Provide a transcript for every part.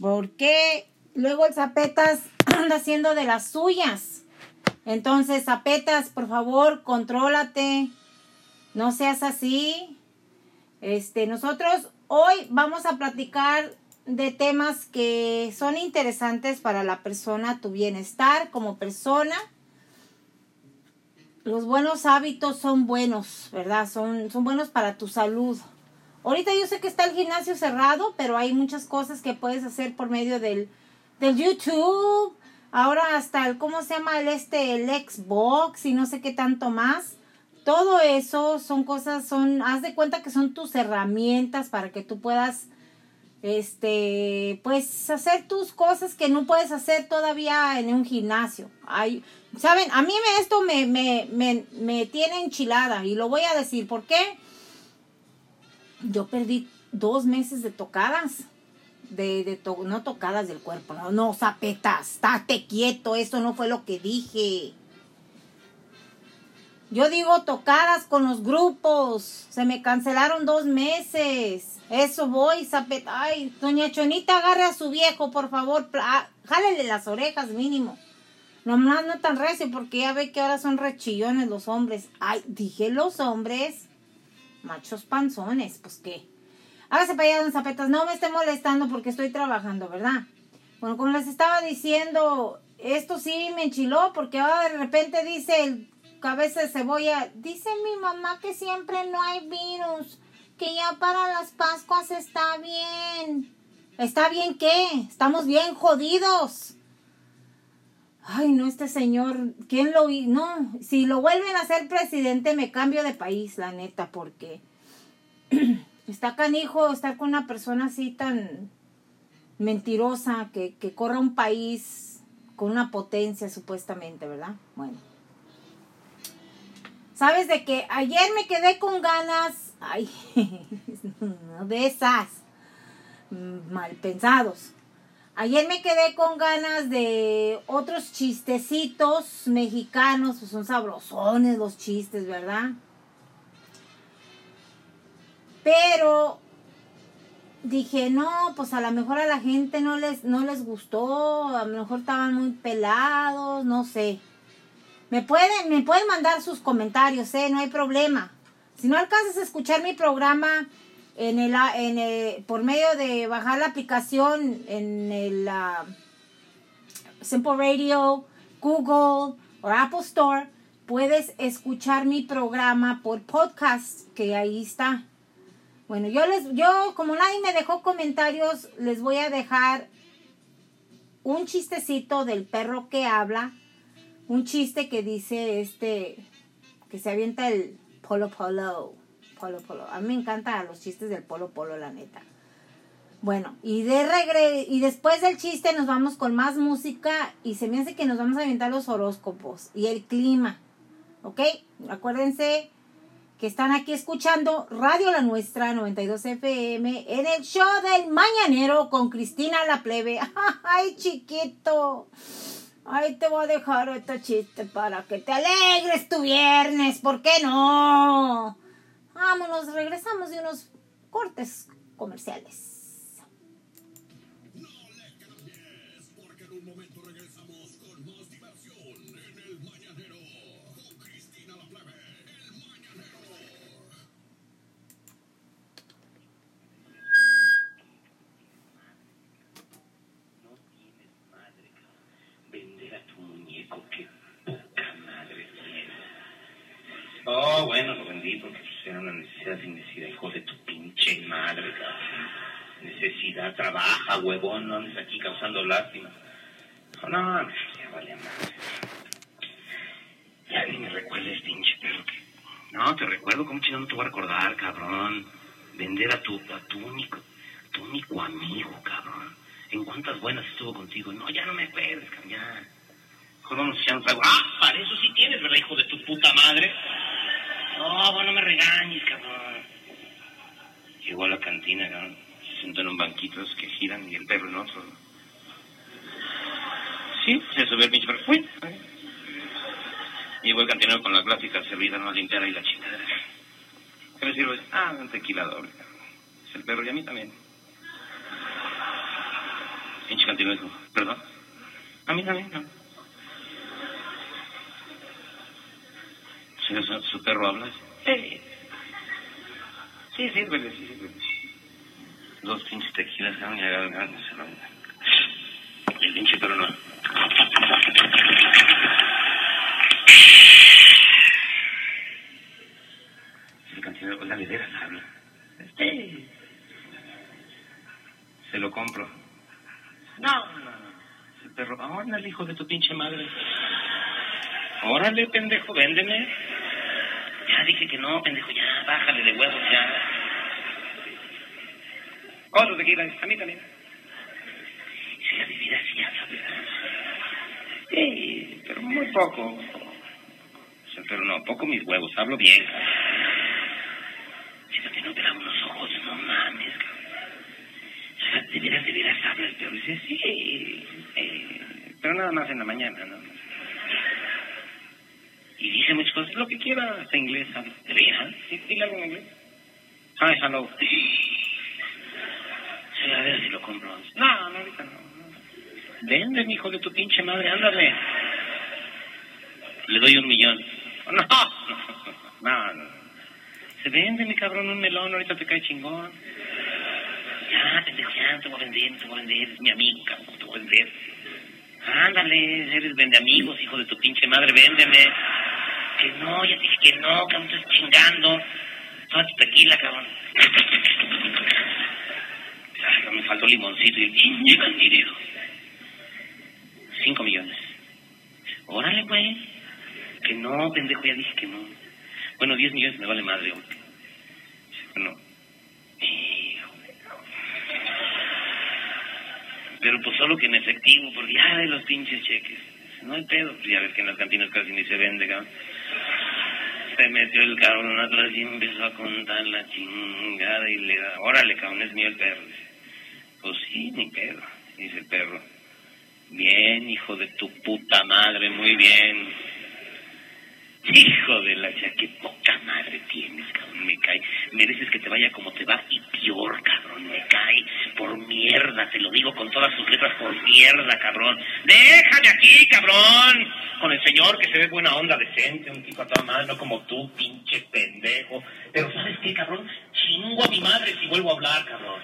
Porque luego el Zapetas anda haciendo de las suyas. Entonces, Zapetas, por favor, contrólate. No seas así. Este, nosotros hoy vamos a platicar de temas que son interesantes para la persona, tu bienestar como persona. Los buenos hábitos son buenos, ¿verdad? Son, son buenos para tu salud. Ahorita yo sé que está el gimnasio cerrado, pero hay muchas cosas que puedes hacer por medio del, del YouTube. Ahora hasta el, ¿cómo se llama? El este, el Xbox y no sé qué tanto más. Todo eso son cosas, son, haz de cuenta que son tus herramientas para que tú puedas, este, pues hacer tus cosas que no puedes hacer todavía en un gimnasio. Hay, Saben, a mí me, esto me, me, me, me tiene enchilada y lo voy a decir. ¿Por qué? Yo perdí dos meses de tocadas. De, de no tocadas del cuerpo, no, no, zapetas, estate quieto, eso no fue lo que dije. Yo digo tocadas con los grupos. Se me cancelaron dos meses. Eso voy, zapeta. Ay, doña Chonita, agarre a su viejo, por favor. Ah, las orejas, mínimo. Nomás no tan recio, porque ya ve que ahora son rechillones los hombres. Ay, dije los hombres. Machos panzones, pues qué. Hágase para allá, don Zapetas. No me esté molestando porque estoy trabajando, ¿verdad? Bueno, como les estaba diciendo, esto sí me enchiló porque ahora de repente dice el cabeza de cebolla, dice mi mamá que siempre no hay virus, que ya para las Pascuas está bien. ¿Está bien qué? Estamos bien jodidos. Ay, no, este señor, ¿quién lo vi? No, si lo vuelven a ser presidente me cambio de país, la neta, porque está canijo estar con una persona así tan mentirosa que, que corra un país con una potencia supuestamente, ¿verdad? Bueno. ¿Sabes de que ayer me quedé con ganas, ay, de esas, mm, mal pensados. Ayer me quedé con ganas de otros chistecitos mexicanos, pues son sabrosones los chistes, ¿verdad? Pero dije, no, pues a lo mejor a la gente no les, no les gustó, a lo mejor estaban muy pelados, no sé. Me pueden, me pueden mandar sus comentarios, ¿eh? No hay problema. Si no alcanzas a escuchar mi programa en el, en el, por medio de bajar la aplicación en el uh, Simple Radio, Google o Apple Store, puedes escuchar mi programa por podcast, que ahí está. Bueno, yo les, yo, como nadie me dejó comentarios, les voy a dejar un chistecito del perro que habla un chiste que dice este, que se avienta el polo polo, polo polo. A mí me encantan los chistes del polo polo, la neta. Bueno, y de regre y después del chiste nos vamos con más música y se me hace que nos vamos a aventar los horóscopos y el clima. ¿Ok? Acuérdense que están aquí escuchando Radio La Nuestra 92 FM en el show del mañanero con Cristina La Plebe. ¡Ay, chiquito! Ay, te voy a dejar este chiste para que te alegres tu viernes, ¿por qué no? Vámonos, regresamos de unos cortes comerciales. Trabaja, huevón, no andes aquí causando lástima. No, no, ya vale madre. Ya ni me recuerdes, pinche perro. No, te recuerdo, ¿cómo chino no te voy a recordar, cabrón? Vender a tu, a tu único, tu único amigo, cabrón. ¿En cuántas buenas estuvo contigo? No, ya no me acuerdes, cabrón, ya. Echando algo. Ah, para eso sí tienes, ¿verdad, hijo de tu puta madre? No, bueno, no me regañes, cabrón. Llegó a la cantina, cabrón. En un banquito que giran y el perro en otro. Sí, se subió el pinche perro. Fui. Llegó el cantinero con la clásica servida, no lintera y la chingada. ¿Qué le sirve? Ah, un tequila doble. Es el perro y a mí también. continuó y dijo, ¿perdón? A mí también, no. ¿su, su perro habla? Sí. Sí, sírvele, sí. Dos pinches tequilas, cabrón, y agarran, se lo... Y el pinche perro no. El cantinero, oiga, de veras habla. Sí. Se lo compro. No, no, no. El perro, órale, hijo de tu pinche madre. Órale, pendejo, véndeme. Ya dije que no, pendejo, ya, bájale de huevos, ya. Otro tequila, a mí también. Si la bebida sí ya sabe. Sí, pero muy poco. Pero no, poco mis huevos, hablo bien. Fíjate, no te da unos ojos, no mames, cabrón. De veras, de veras hablas, pero dice, sí, eh, pero nada más en la mañana, nada más. Y dice muchas cosas, lo que quiera, hasta inglés, ¿sabes? ¿De veras? ¿Sí? Dile algo en inglés. Hi, hello. Sí, a ver si lo compro. No, no, ahorita no. Vende, hijo de tu pinche madre, ándale. Le doy un millón. No, no, no. Se vende, mi cabrón, un melón, ahorita te cae chingón. Ya, pendejo, ya, te voy a vender, te voy a vender, es mi amigo, cabrón, te voy a vender. Ándale, eres vende amigos, hijo de tu pinche madre, véndeme. Que no, ya te dije que no, cabrón, estás chingando. Toma tu tequila, cabrón. Ay, me faltó limoncito y pinche cantinero. Cinco millones. Órale, güey. Que no, pendejo, ya dije que no. Bueno, diez millones me vale madre, güey. Bueno. Pero pues solo que en efectivo, porque ya de los pinches cheques. No hay pedo, pues ya ves que en las cantinas casi ni se vende, cabrón. Se metió el cabrón atrás y empezó a contar la chingada y le da, órale, cabrón, es mío el perro. Pues sí, mi perro, dice el perro. Bien, hijo de tu puta madre, muy bien. Hijo de la ya, qué poca madre tienes, cabrón, me cae. Mereces que te vaya como te va y peor, cabrón, me cae. Por mierda, te lo digo con todas sus letras, por mierda, cabrón. Déjame aquí, cabrón. Con el señor que se ve buena onda, decente, un tipo a toda madre, no como tú, pinche pendejo. Pero ¿sabes qué, cabrón? Chingo a mi madre si vuelvo a hablar, cabrón.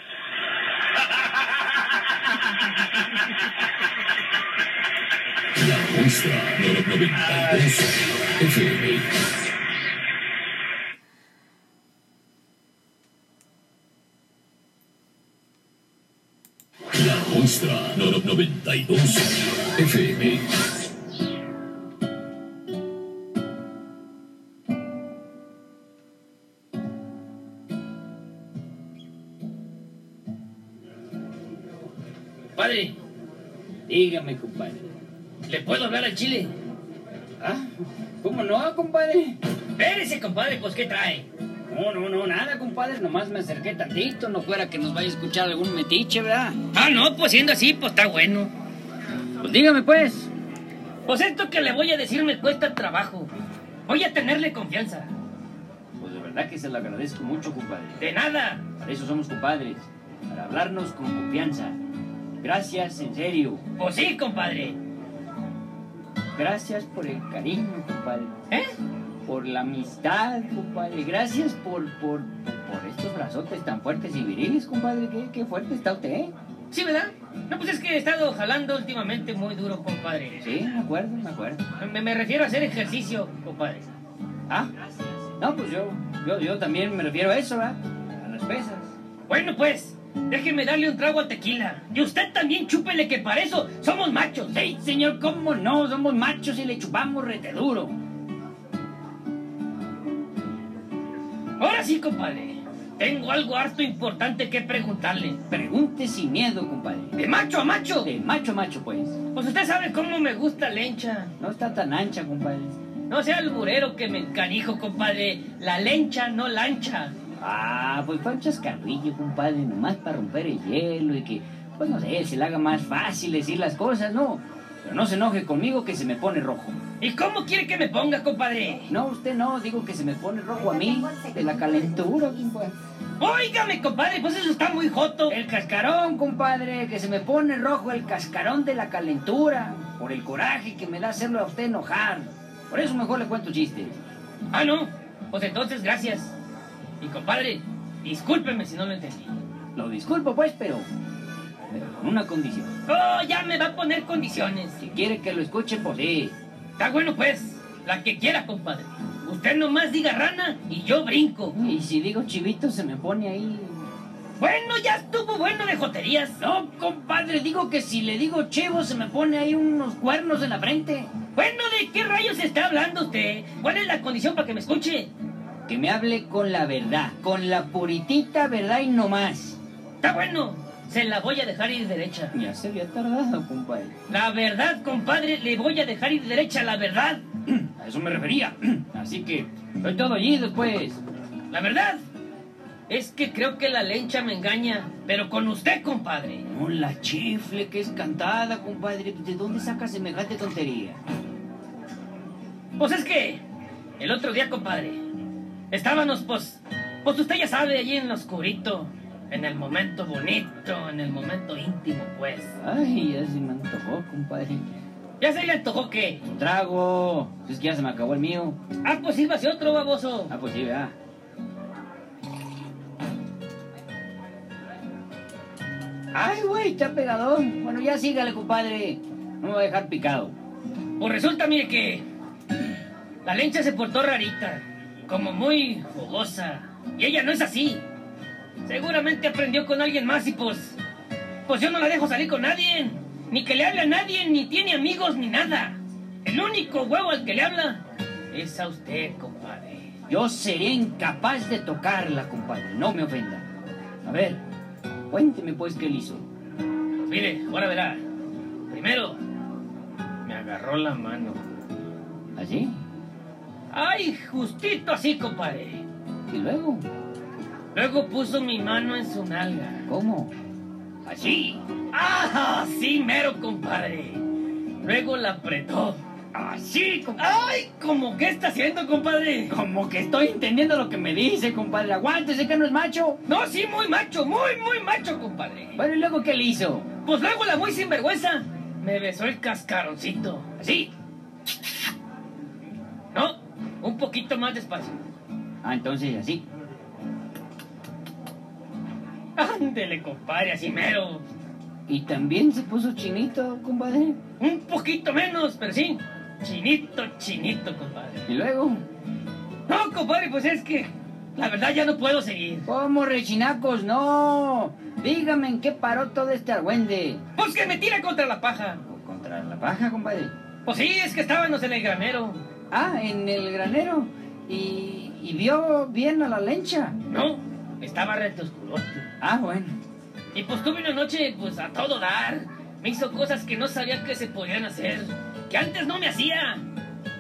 La Muestra 92 FM. La Muestra 92 FM. Dígame, compadre. ¿Le puedo hablar al chile? Ah, ¿cómo no, compadre? Espérese, compadre, pues ¿qué trae? No, no, no, nada, compadre. Nomás me acerqué tantito. No fuera que nos vaya a escuchar algún metiche, ¿verdad? Ah, no, pues siendo así, pues está bueno. Pues dígame, pues. Pues esto que le voy a decir me cuesta trabajo. Voy a tenerle confianza. Pues de verdad que se lo agradezco mucho, compadre. De nada. Para eso somos compadres. Para hablarnos con confianza. Gracias, en serio. Pues sí, compadre. Gracias por el cariño, compadre. ¿Eh? Por la amistad, compadre. Gracias por, por, por estos brazotes tan fuertes y viriles, compadre. Qué, qué fuerte está usted, ¿eh? Sí, ¿verdad? No, pues es que he estado jalando últimamente muy duro, compadre. Sí, me acuerdo, me acuerdo. Me, me refiero a hacer ejercicio, compadre. Ah, no, pues yo, yo, yo también me refiero a eso, ¿verdad? A las pesas. Bueno, pues, déjeme darle un trago a tequila. Y usted también chúpele que para eso somos machos. Sí, señor, ¿cómo no? Somos machos y le chupamos rete duro. Ahora sí, compadre. Tengo algo harto importante que preguntarle. Pregunte sin miedo, compadre. De macho a macho. De macho a macho, pues. Pues usted sabe cómo me gusta la lencha. No está tan ancha, compadre. No sea alburero que me encanijo, compadre. La lencha, no lancha. Ah, pues fue un chascarrillo, compadre, nomás para romper el hielo y que, pues no sé, se le haga más fácil decir las cosas, ¿no? Pero no se enoje conmigo que se me pone rojo. ¿Y cómo quiere que me ponga, compadre? No, usted no, digo que se me pone rojo a mí, de la calentura, compadre. Óigame, compadre, pues eso está muy joto. El cascarón, compadre, que se me pone rojo el cascarón de la calentura, por el coraje que me da hacerlo a usted enojar. Por eso mejor le cuento chistes. Ah, no. Pues entonces, gracias. Y compadre, discúlpeme si no lo entendí. Lo disculpo, pues, pero, pero con una condición. Oh, ya me va a poner condiciones. Si quiere que lo escuche, pues sí. Está bueno, pues. La que quiera, compadre. Usted nomás diga rana y yo brinco. Y si digo chivito, se me pone ahí. Bueno, ya estuvo bueno de joterías. No, compadre, digo que si le digo chivo, se me pone ahí unos cuernos en la frente. Bueno, ¿de qué rayos está hablando usted? ¿Cuál es la condición para que me escuche? Que me hable con la verdad, con la puritita verdad y no más. Está bueno. Se la voy a dejar ir derecha. Ya se había tardado, compadre. La verdad, compadre, le voy a dejar ir derecha la verdad. A eso me refería. Así que, estoy todo allí después. La verdad es que creo que la lencha me engaña, pero con usted, compadre. No, la chifle que es cantada, compadre. ¿De dónde saca semejante tontería? Pues es que el otro día, compadre, estábamos, pues, pues usted ya sabe, allí en lo oscurito, en el momento bonito, en el momento íntimo, pues. Ay, ya se me antojó, compadre. ¿Ya se le antojó qué? Un trago. Es que ya se me acabó el mío. Ah, pues sírvase otro, baboso. Ah, pues sí, vea. Ay, güey, está pegadón. Bueno, ya sígale, compadre. No me va a dejar picado. Pues resulta, mire que la lencha se portó rarita, como muy jugosa. Y ella no es así. Seguramente aprendió con alguien más y pues... Pues yo no la dejo salir con nadie. Ni que le hable a nadie, ni tiene amigos, ni nada. El único huevo al que le habla es a usted, compadre. Yo sería incapaz de tocarla, compadre. No me ofenda. A ver, cuénteme pues qué le hizo. Pues mire, ahora verá. Primero, me agarró la mano. ¿Así? ¡Ay, justito así, compadre! ¿Y luego? Luego puso mi mano en su nalga. ¿Cómo? Así. ¡Ah! Sí, mero, compadre. Luego la apretó. Así, compadre. ¡Ay! ¿Cómo qué está haciendo, compadre? Como que estoy entendiendo lo que me dice, compadre. Aguántese que no es macho. No, sí, muy macho, muy, muy macho, compadre. Bueno, ¿y luego qué le hizo? Pues luego la muy sinvergüenza me besó el cascaroncito. Así. No, un poquito más despacio. Ah, entonces así. Ándele, compadre, así mero. ¿Y también se puso chinito, compadre? Un poquito menos, pero sí. Chinito, chinito, compadre. ¿Y luego? No, compadre, pues es que la verdad ya no puedo seguir. ¿Cómo, rechinacos? No. Dígame en qué paró todo este argüende. Pues que me tira contra la paja. ¿O ¿Contra la paja, compadre? Pues sí, es que estábamos en el granero. Ah, en el granero. ¿Y, y vio bien a la lencha? No, estaba reto oscurote. Ah, bueno. Y pues tuve una noche, pues a todo dar. Me hizo cosas que no sabía que se podían hacer. Que antes no me hacía.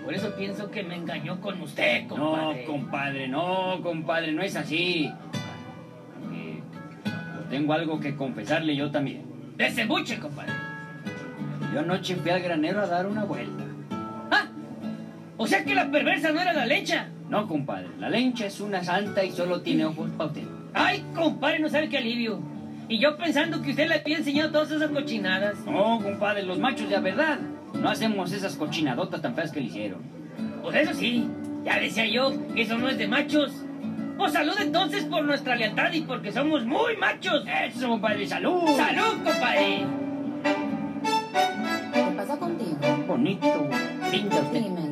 Por eso pienso que me engañó con usted, compadre. No, compadre, no, compadre, no es así. Eh, tengo algo que confesarle yo también. Desembuche, compadre. Yo anoche fui al granero a dar una vuelta. O sea que la perversa no era la lecha. No, compadre, la lencha es una santa y solo tiene ojos para usted. Ay, compadre, no sabe qué alivio. Y yo pensando que usted le había enseñado todas esas cochinadas. No, compadre, los machos de a verdad no hacemos esas cochinadotas tan feas que le hicieron. Pues eso sí, ya decía yo que eso no es de machos. Pues salud entonces por nuestra lealtad y porque somos muy machos. Eso, compadre, salud. ¡Salud, compadre! ¿Qué pasa contigo? Bonito, linda usted. Dímelo.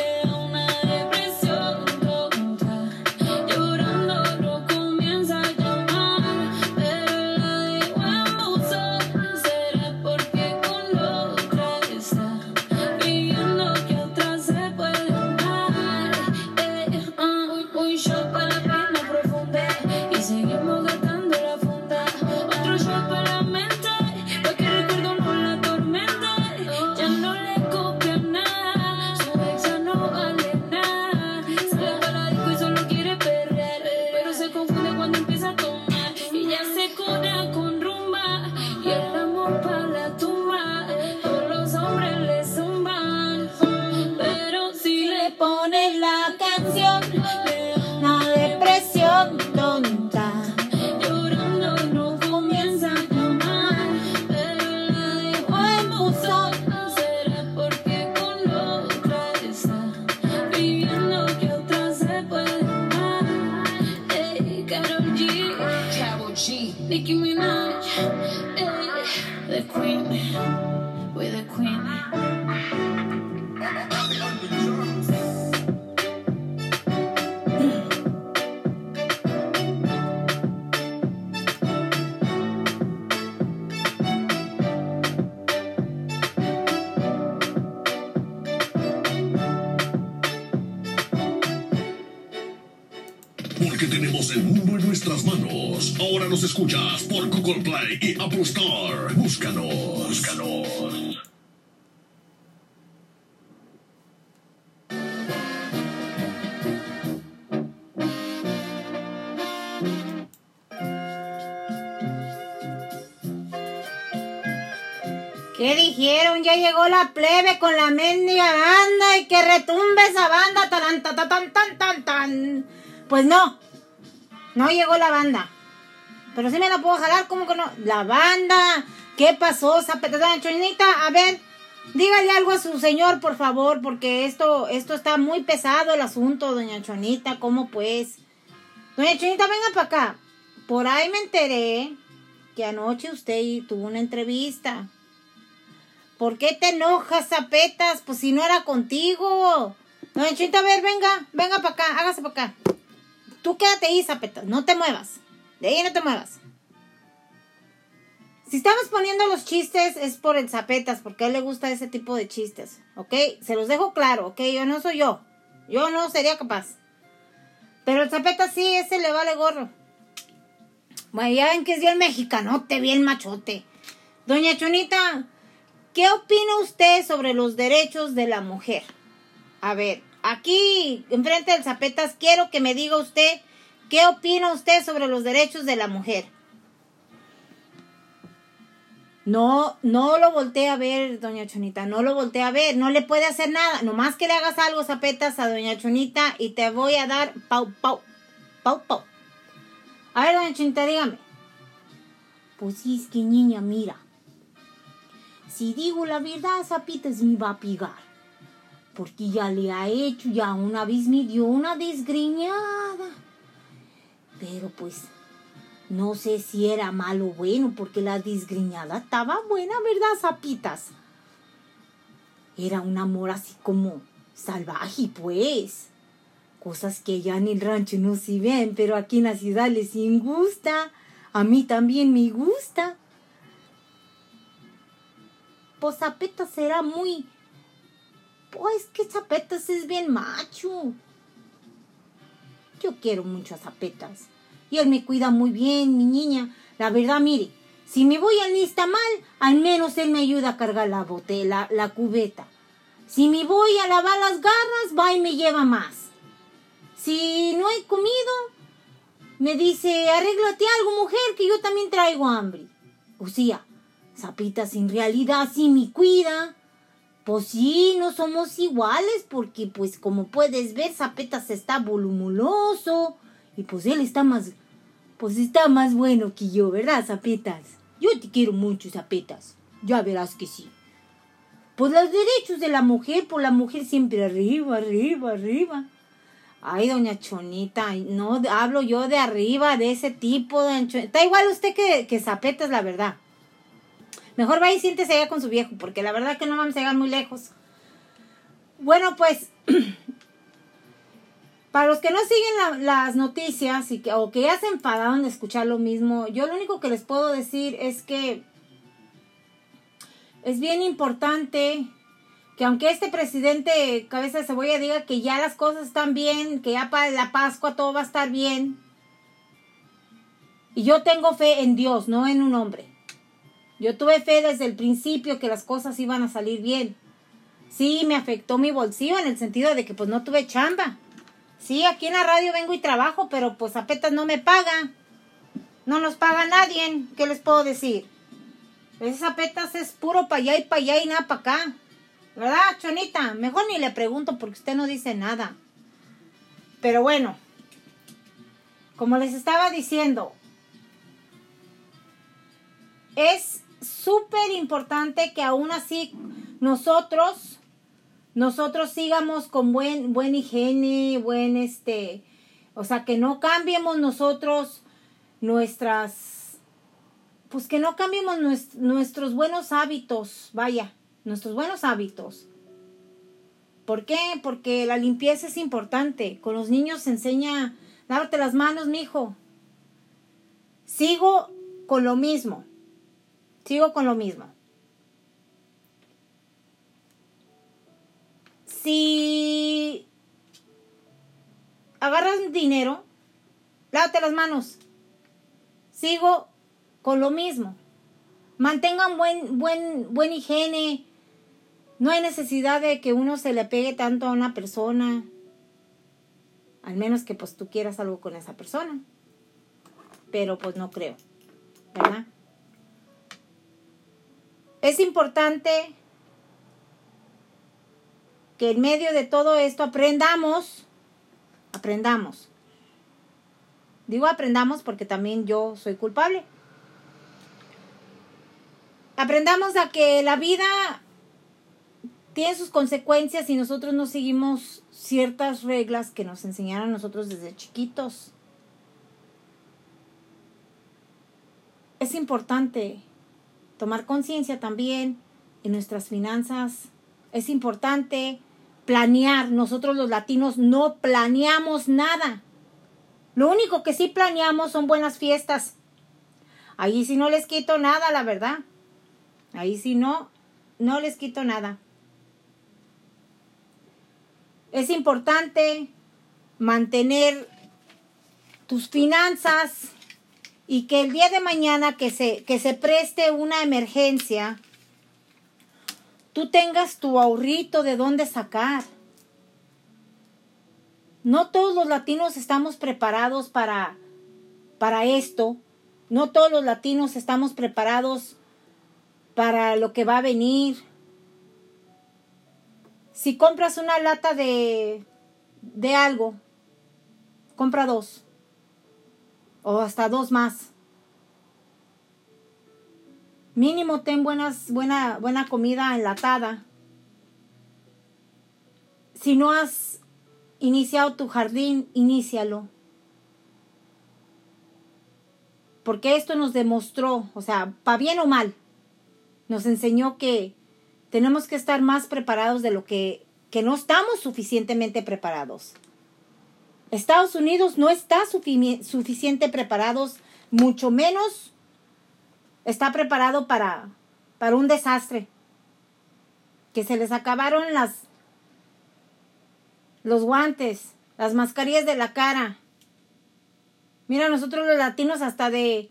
el mundo en nuestras manos. Ahora nos escuchas por Google Play y Apple Store. Búscanos. Búscanos. ¿Qué dijeron? Ya llegó la plebe con la mendiga banda y que retumbe esa banda. Tan, tan, tan, tan, tan, tan. Pues no. No llegó la banda. Pero sí me la puedo jalar, ¿cómo que no? La banda. ¿Qué pasó, Zapeta Chonita? A ver, dígale algo a su señor, por favor, porque esto, esto está muy pesado el asunto, doña Chonita. ¿Cómo pues? Doña Chonita, venga para acá. Por ahí me enteré que anoche usted tuvo una entrevista. ¿Por qué te enojas, Zapetas? Pues si no era contigo. Doña Chonita, a ver, venga, venga para acá, hágase para acá. Tú quédate ahí, Zapetas, no te muevas. De ahí no te muevas. Si estamos poniendo los chistes es por el Zapetas, porque a él le gusta ese tipo de chistes, ¿ok? Se los dejo claro, ¿ok? Yo no soy yo. Yo no sería capaz. Pero el Zapetas sí, ese le vale gorro. Bueno, ya ven que es bien mexicanote, bien machote. Doña Chonita, ¿qué opina usted sobre los derechos de la mujer? A ver, aquí, enfrente del Zapetas, quiero que me diga usted qué opina usted sobre los derechos de la mujer. No, no lo voltee a ver, doña Chonita, no lo voltee a ver, no le puede hacer nada. Nomás que le hagas algo, zapetas, a doña Chonita y te voy a dar pau, pau, pau, pau. A ver, doña Chonita, dígame. Pues sí, es que niña, mira. Si digo la verdad, Zapitas me va a pigar. Porque ya le ha hecho, ya una vez me dio una desgreñada. Pero pues, no sé si era malo o bueno, porque la desgreñada estaba buena, ¿verdad, Zapitas? Era un amor así como salvaje, pues. Cosas que allá en el rancho no se ven, pero aquí en la ciudad les gusta. A mí también me gusta. Pues Zapetas era muy... Pues que Zapetas es bien macho. Yo quiero mucho Zapetas. Y él me cuida muy bien, mi niña. La verdad, mire, si me voy al mal, al menos él me ayuda a cargar la botella, la, cubeta. Si me voy a lavar las garras, va y me lleva más. Si no he comido, me dice, arréglate algo, mujer, que yo también traigo hambre. O sea, Zapitas en realidad sí me cuida. Pues sí, no somos iguales porque pues como puedes ver, Zapetas está volumuloso y pues él está más, pues está más bueno que yo, ¿verdad, Zapetas? Yo te quiero mucho, Zapetas. Ya verás que sí. Pues los derechos de la mujer, por la mujer siempre arriba, arriba, arriba. Ay, doña Chonita, no hablo yo de arriba, de ese tipo, doña Chonita. Está igual usted que, que Zapetas, la verdad. Mejor vaya y siéntese allá con su viejo, porque la verdad que no vamos a llegar muy lejos. Bueno, pues, para los que no siguen la- las noticias y que, o que ya se enfadaron de escuchar lo mismo, yo lo único que les puedo decir es que es bien importante que aunque este presidente cabeza de cebolla diga que ya las cosas están bien, que ya para la Pascua todo va a estar bien, y yo tengo fe en Dios, no en un hombre. Yo tuve fe desde el principio que las cosas iban a salir bien. Sí, me afectó mi bolsillo en el sentido de que pues no tuve chamba. Sí, aquí en la radio vengo y trabajo, pero pues apenas no me paga. No nos paga nadie. ¿Qué les puedo decir? Esas apetas es puro para allá y para allá y nada para acá. ¿Verdad, Chonita? Mejor ni le pregunto porque usted no dice nada. Pero bueno, como les estaba diciendo, es súper importante que aún así nosotros, nosotros sigamos con buen, buen higiene, buen este, o sea, que no cambiemos nosotros nuestras, pues que no cambiemos nues- nuestros buenos hábitos, vaya, nuestros buenos hábitos. ¿Por qué? Porque la limpieza es importante. Con los niños se enseña, lávate las manos, mijo. Sigo con lo mismo. Sigo con lo mismo. Si agarras dinero, lávate las manos. Sigo con lo mismo. Mantengan buen, buen, buen higiene. No hay necesidad de que uno se le pegue tanto a una persona. Al menos que pues tú quieras algo con esa persona. Pero pues no creo. ¿Verdad? Es importante que en medio de todo esto aprendamos, aprendamos. Digo aprendamos porque también yo soy culpable. Aprendamos a que la vida tiene sus consecuencias y nosotros no seguimos ciertas reglas que nos enseñaron nosotros desde chiquitos. Es importante tomar conciencia también en nuestras finanzas. Es importante planear. Nosotros los latinos no planeamos nada. Lo único que sí planeamos son buenas fiestas. Ahí sí no les quito nada, la verdad. Ahí sí no, no les quito nada. Es importante mantener tus finanzas y que el día de mañana que se, que se preste una emergencia, tú tengas tu ahorrito de dónde sacar. No todos los latinos estamos preparados para, para esto. No todos los latinos estamos preparados para lo que va a venir. Si compras una lata de, de algo, compra dos. O hasta dos más. Mínimo ten buenas, buena, buena comida enlatada. Si no has iniciado tu jardín, inícialo. Porque esto nos demostró, o sea, para bien o mal, nos enseñó que tenemos que estar más preparados de lo que, que no estamos suficientemente preparados. Estados Unidos no está sufi- suficiente preparados, mucho menos está preparado para, para un desastre. Que se les acabaron las los guantes, las mascarillas de la cara. Mira, nosotros los latinos hasta de,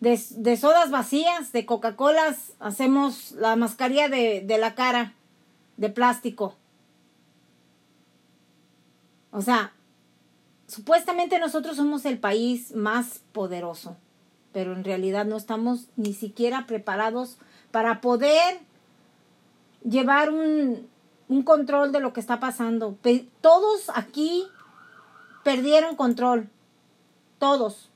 de, de sodas vacías, de Coca-Colas, hacemos la mascarilla de, de la cara, de plástico. O sea, supuestamente nosotros somos el país más poderoso, pero en realidad no estamos ni siquiera preparados para poder llevar un, un control de lo que está pasando. Todos aquí perdieron control. Todos.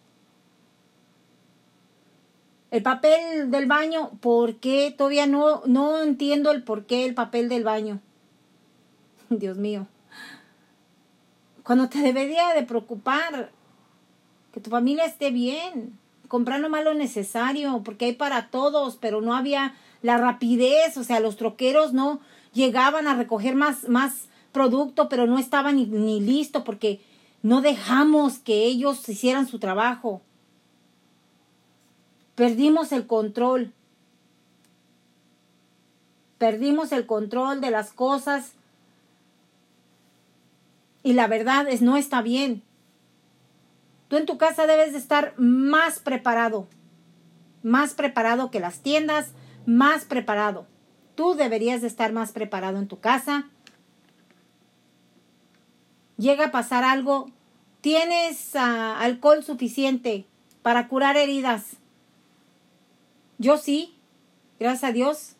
El papel del baño, ¿por qué? Todavía no, no entiendo el por qué el papel del baño. Dios mío. Cuando te debería de preocupar que tu familia esté bien, comprar nomás lo necesario, porque hay para todos, pero no había la rapidez, o sea, los troqueros no llegaban a recoger más, más producto, pero no estaban ni, ni listo porque no dejamos que ellos hicieran su trabajo. Perdimos el control. Perdimos el control de las cosas. Y la verdad es, no está bien. Tú en tu casa debes de estar más preparado. Más preparado que las tiendas, más preparado. Tú deberías de estar más preparado en tu casa. Llega a pasar algo. Tienes ah, alcohol suficiente para curar heridas. Yo sí, gracias a Dios.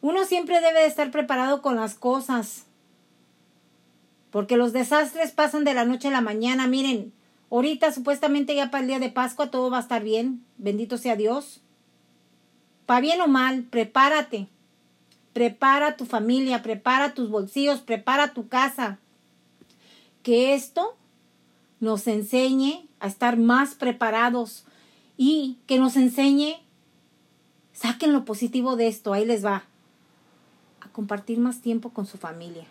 Uno siempre debe de estar preparado con las cosas. Porque los desastres pasan de la noche a la mañana. Miren, ahorita supuestamente ya para el día de Pascua todo va a estar bien. Bendito sea Dios. Para bien o mal, prepárate. Prepara tu familia, prepara tus bolsillos, prepara tu casa. Que esto nos enseñe a estar más preparados y que nos enseñe, saquen lo positivo de esto, ahí les va, a compartir más tiempo con su familia.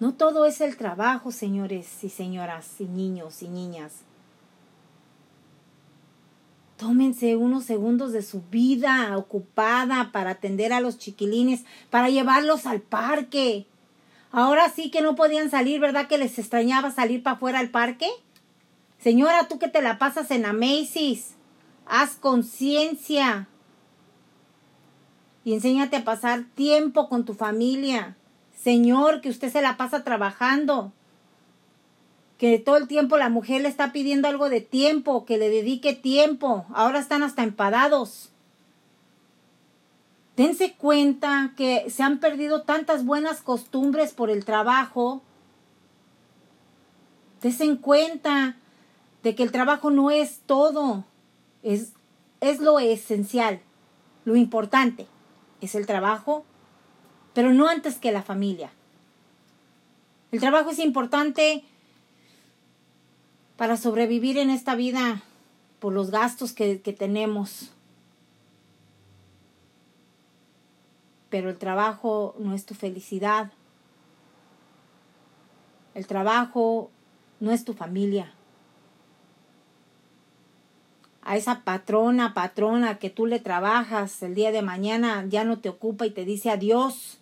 No todo es el trabajo, señores y señoras, y niños y niñas. Tómense unos segundos de su vida ocupada para atender a los chiquilines, para llevarlos al parque. Ahora sí que no podían salir, ¿verdad? Que les extrañaba salir para afuera al parque. Señora, tú que te la pasas en Macy's, haz conciencia y enséñate a pasar tiempo con tu familia. Señor, que usted se la pasa trabajando, que todo el tiempo la mujer le está pidiendo algo de tiempo, que le dedique tiempo. Ahora están hasta empadados. Dense cuenta que se han perdido tantas buenas costumbres por el trabajo. Dense cuenta de que el trabajo no es todo, es, es lo esencial, lo importante, es el trabajo, pero no antes que la familia. El trabajo es importante para sobrevivir en esta vida por los gastos que, que tenemos. Pero el trabajo no es tu felicidad. El trabajo no es tu familia. A esa patrona, patrona que tú le trabajas el día de mañana ya no te ocupa y te dice adiós.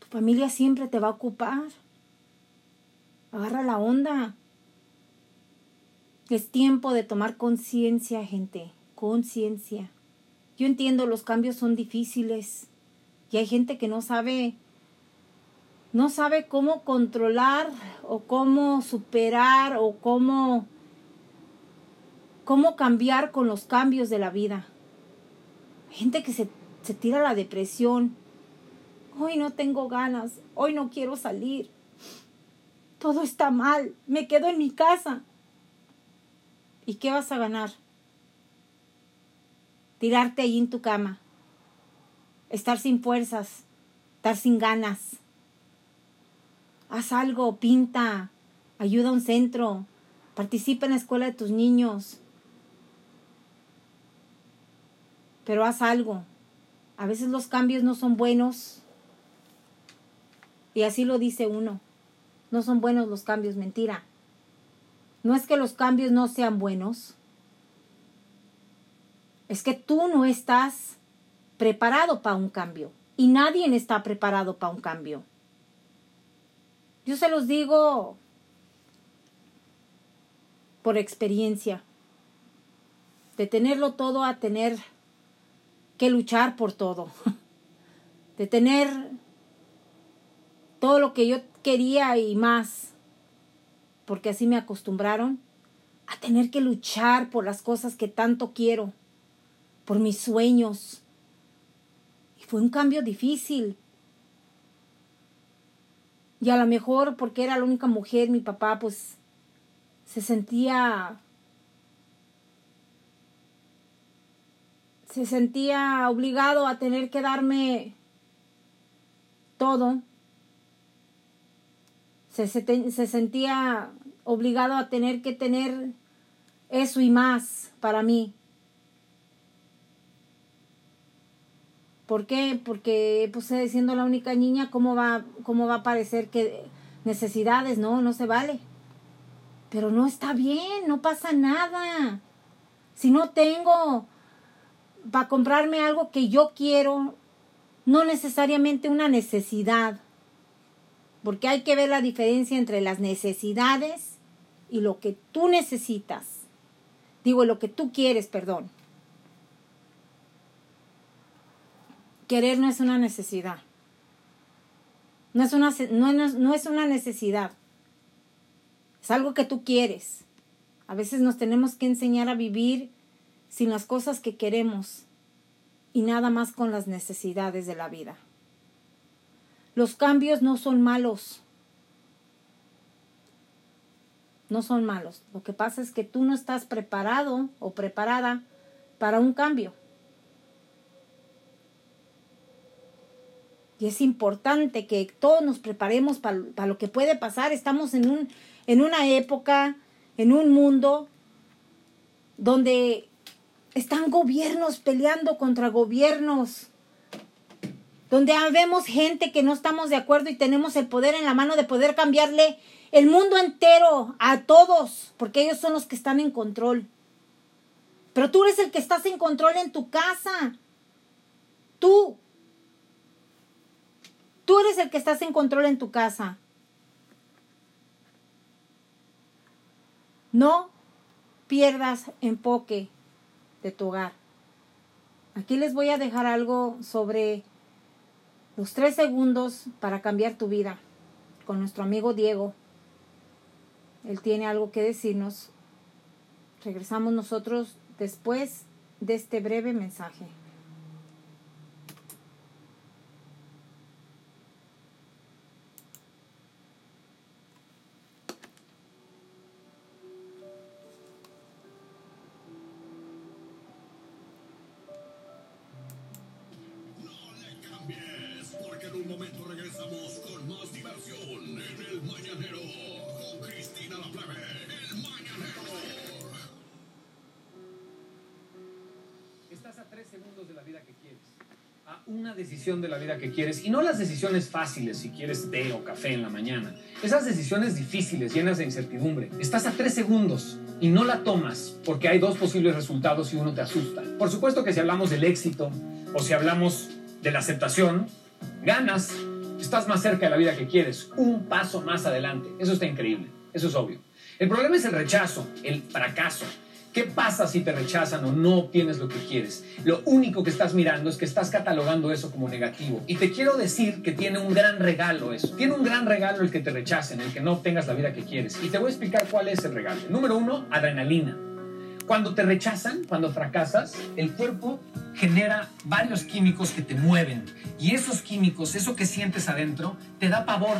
Tu familia siempre te va a ocupar. Agarra la onda. Es tiempo de tomar conciencia, gente. Conciencia. Yo entiendo los cambios son difíciles y hay gente que no sabe no sabe cómo controlar o cómo superar o cómo cómo cambiar con los cambios de la vida. Gente que se, se tira a la depresión. Hoy no tengo ganas, hoy no quiero salir. Todo está mal, me quedo en mi casa. ¿Y qué vas a ganar? Tirarte allí en tu cama. Estar sin fuerzas, estar sin ganas. Haz algo, pinta, ayuda a un centro, participa en la escuela de tus niños. Pero haz algo. A veces los cambios no son buenos. Y así lo dice uno. No son buenos los cambios, mentira. No es que los cambios no sean buenos. Es que tú no estás preparado para un cambio. Y nadie está preparado para un cambio. Yo se los digo por experiencia. De tenerlo todo a tener que luchar por todo. De tener todo lo que yo quería y más, porque así me acostumbraron a tener que luchar por las cosas que tanto quiero, por mis sueños. Y fue un cambio difícil. Y a lo mejor porque era la única mujer, mi papá pues se sentía se sentía obligado a tener que darme todo. Se, se, se, sentía obligado a tener que tener eso y más para mí. ¿Por qué? Porque pues siendo la única niña, ¿cómo va, cómo va a parecer que necesidades? No, no se vale. Pero no está bien, no pasa nada. Si no tengo para comprarme algo que yo quiero, no necesariamente una necesidad, porque hay que ver la diferencia entre las necesidades y lo que tú necesitas. Digo, lo que tú quieres, perdón. Querer no es una necesidad. No es una, no, no es una necesidad. Es algo que tú quieres. A veces nos tenemos que enseñar a vivir sin las cosas que queremos y nada más con las necesidades de la vida. Los cambios no son malos. No son malos. Lo que pasa es que tú no estás preparado o preparada para un cambio. Y es importante que todos nos preparemos para, lo que puede pasar. Estamos en, un, en una época, en un mundo donde están gobiernos peleando contra gobiernos. Donde vemos gente que no estamos de acuerdo y tenemos el poder en la mano de poder cambiarle el mundo entero a todos, porque ellos son los que están en control. Pero tú eres el que estás en control en tu casa. Tú. Tú eres el que estás en control en tu casa. No pierdas enfoque de tu hogar. Aquí les voy a dejar algo sobre los tres segundos para cambiar tu vida con nuestro amigo Diego. Él tiene algo que decirnos. Regresamos nosotros después de este breve mensaje. De la vida que quieres. Y no las decisiones fáciles, si quieres té o café en la mañana. Esas decisiones difíciles, llenas de incertidumbre. Estás a tres segundos y no la tomas porque hay dos posibles resultados y uno te asusta. Por supuesto que si hablamos del éxito o si hablamos de la aceptación, ganas, estás más cerca de la vida que quieres, un paso más adelante. Eso está increíble, eso es obvio. El problema es el rechazo, el fracaso. ¿Qué pasa si te rechazan o no obtienes lo que quieres? Lo único que estás mirando es que estás catalogando eso como negativo. Y te quiero decir que tiene un gran regalo eso. Tiene un gran regalo el que te rechacen, el que no obtengas la vida que quieres. Y te voy a explicar cuál es el regalo. Número uno, adrenalina. Cuando te rechazan, cuando fracasas, el cuerpo genera varios químicos que te mueven. Y esos químicos, eso que sientes adentro, te da pavor.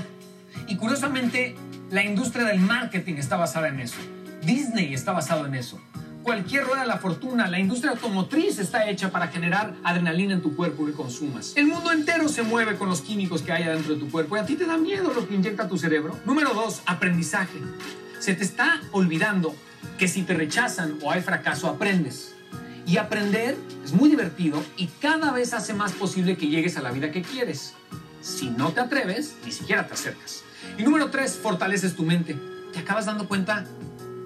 Y curiosamente, la industria del marketing está basada en eso. Disney está basado en eso. Cualquier rueda de la fortuna, la industria automotriz está hecha para generar adrenalina en tu cuerpo que consumas. El mundo entero se mueve con los químicos que hay adentro de tu cuerpo y a ti te da miedo lo que inyecta tu cerebro. Número dos, aprendizaje. Se te está olvidando que si te rechazan o hay fracaso, aprendes. Y aprender es muy divertido y cada vez hace más posible que llegues a la vida que quieres. Si no te atreves, ni siquiera te acercas. Y número tres, fortaleces tu mente. Te acabas dando cuenta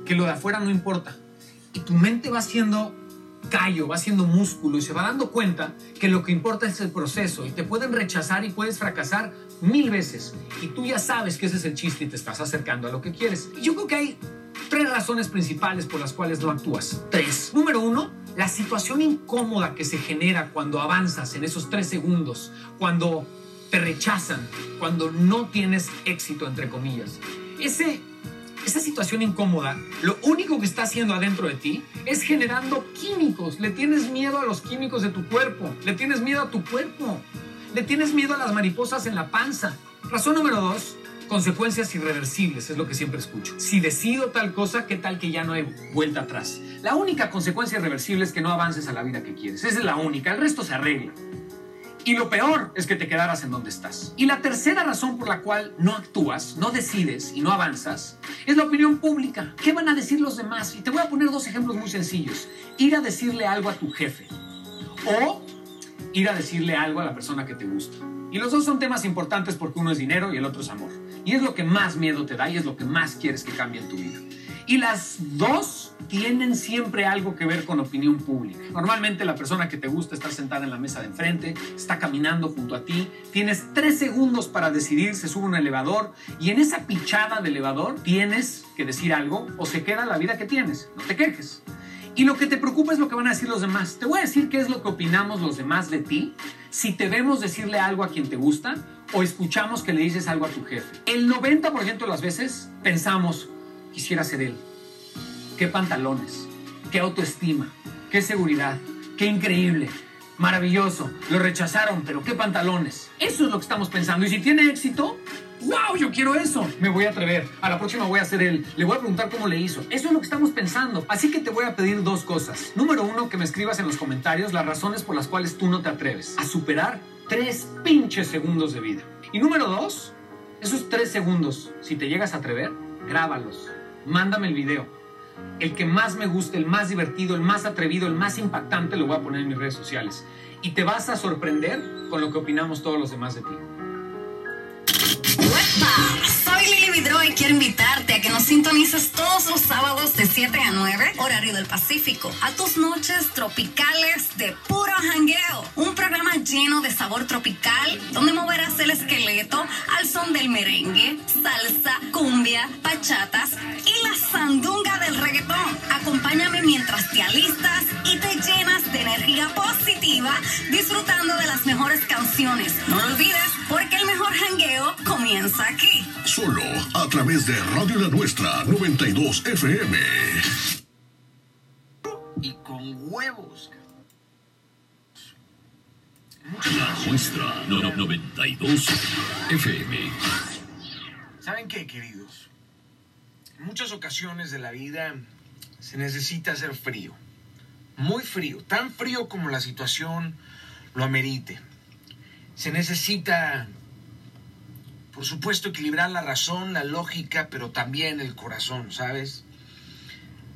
que lo de afuera no importa. Y tu mente va siendo callo, va siendo músculo y se va dando cuenta que lo que importa es el proceso y te pueden rechazar y puedes fracasar mil veces. Y tú ya sabes que ese es el chiste y te estás acercando a lo que quieres. Y yo creo que hay tres razones principales por las cuales no actúas. Tres. Número uno, la situación incómoda que se genera cuando avanzas en esos tres segundos, cuando te rechazan, cuando no tienes éxito, entre comillas. Ese, esa situación incómoda, lo único que está haciendo adentro de ti es generando químicos. Le tienes miedo a los químicos de tu cuerpo, le tienes miedo a tu cuerpo, le tienes miedo a las mariposas en la panza. Razón número dos, consecuencias irreversibles, es lo que siempre escucho. Si decido tal cosa, ¿qué tal que ya no hay vuelta atrás? La única consecuencia irreversible es que no avances a la vida que quieres. Esa es la única, el resto se arregla. Y lo peor es que te quedaras en donde estás. Y la tercera razón por la cual no actúas, no decides y no avanzas es la opinión pública. ¿Qué van a decir los demás? Y te voy a poner dos ejemplos muy sencillos. Ir a decirle algo a tu jefe o ir a decirle algo a la persona que te gusta. Y los dos son temas importantes porque uno es dinero y el otro es amor. Y es lo que más miedo te da y es lo que más quieres que cambie en tu vida. Y las dos tienen siempre algo que ver con opinión pública. Normalmente la persona que te gusta está sentada en la mesa de enfrente, está caminando junto a ti, tienes tres segundos para decidir, se sube un elevador y en esa pichada de elevador tienes que decir algo o se queda la vida que tienes. No te quejes. Y lo que te preocupa es lo que van a decir los demás. Te voy a decir qué es lo que opinamos los demás de ti si te vemos decirle algo a quien te gusta o escuchamos que le dices algo a tu jefe. El 90% de las veces pensamos, quisiera ser él. Qué pantalones, qué autoestima, qué seguridad, qué increíble, maravilloso. Lo rechazaron, pero qué pantalones. Eso es lo que estamos pensando. Y si tiene éxito, ¡Wow! Yo quiero eso. Me voy a atrever. A la próxima voy a hacer él. Le voy a preguntar cómo le hizo. Eso es lo que estamos pensando. Así que te voy a pedir dos cosas. Número uno, que me escribas en los comentarios las razones por las cuales tú no te atreves a superar tres pinches segundos de vida. Y número dos, esos tres segundos, si te llegas a atrever, grábalos. Mándame el video. El que más me guste, el más divertido, el más atrevido, el más impactante, lo voy a poner en mis redes sociales. Y te vas a sorprender con lo que opinamos todos los demás de ti. Lili Vidro y quiero invitarte a que nos sintonices todos los sábados de 7 a 9, horario del Pacífico, a tus noches tropicales de puro jangueo. Un programa lleno de sabor tropical, donde moverás el esqueleto al son del merengue, salsa, cumbia, bachatas y la sandunga del reggaetón. Acompáñame mientras te alistas y te llenas de energía positiva, disfrutando de las mejores canciones. No lo olvides, porque el mejor jangueo comienza aquí. Solo a través de Radio La Nuestra 92 FM. y con huevos. La Nuestra no- no- 92 FM. ¿Saben qué, queridos? En muchas ocasiones de la vida se necesita hacer frío. Muy frío. Tan frío como la situación lo amerite. Se necesita, por supuesto, equilibrar la razón, la lógica, pero también el corazón, ¿sabes?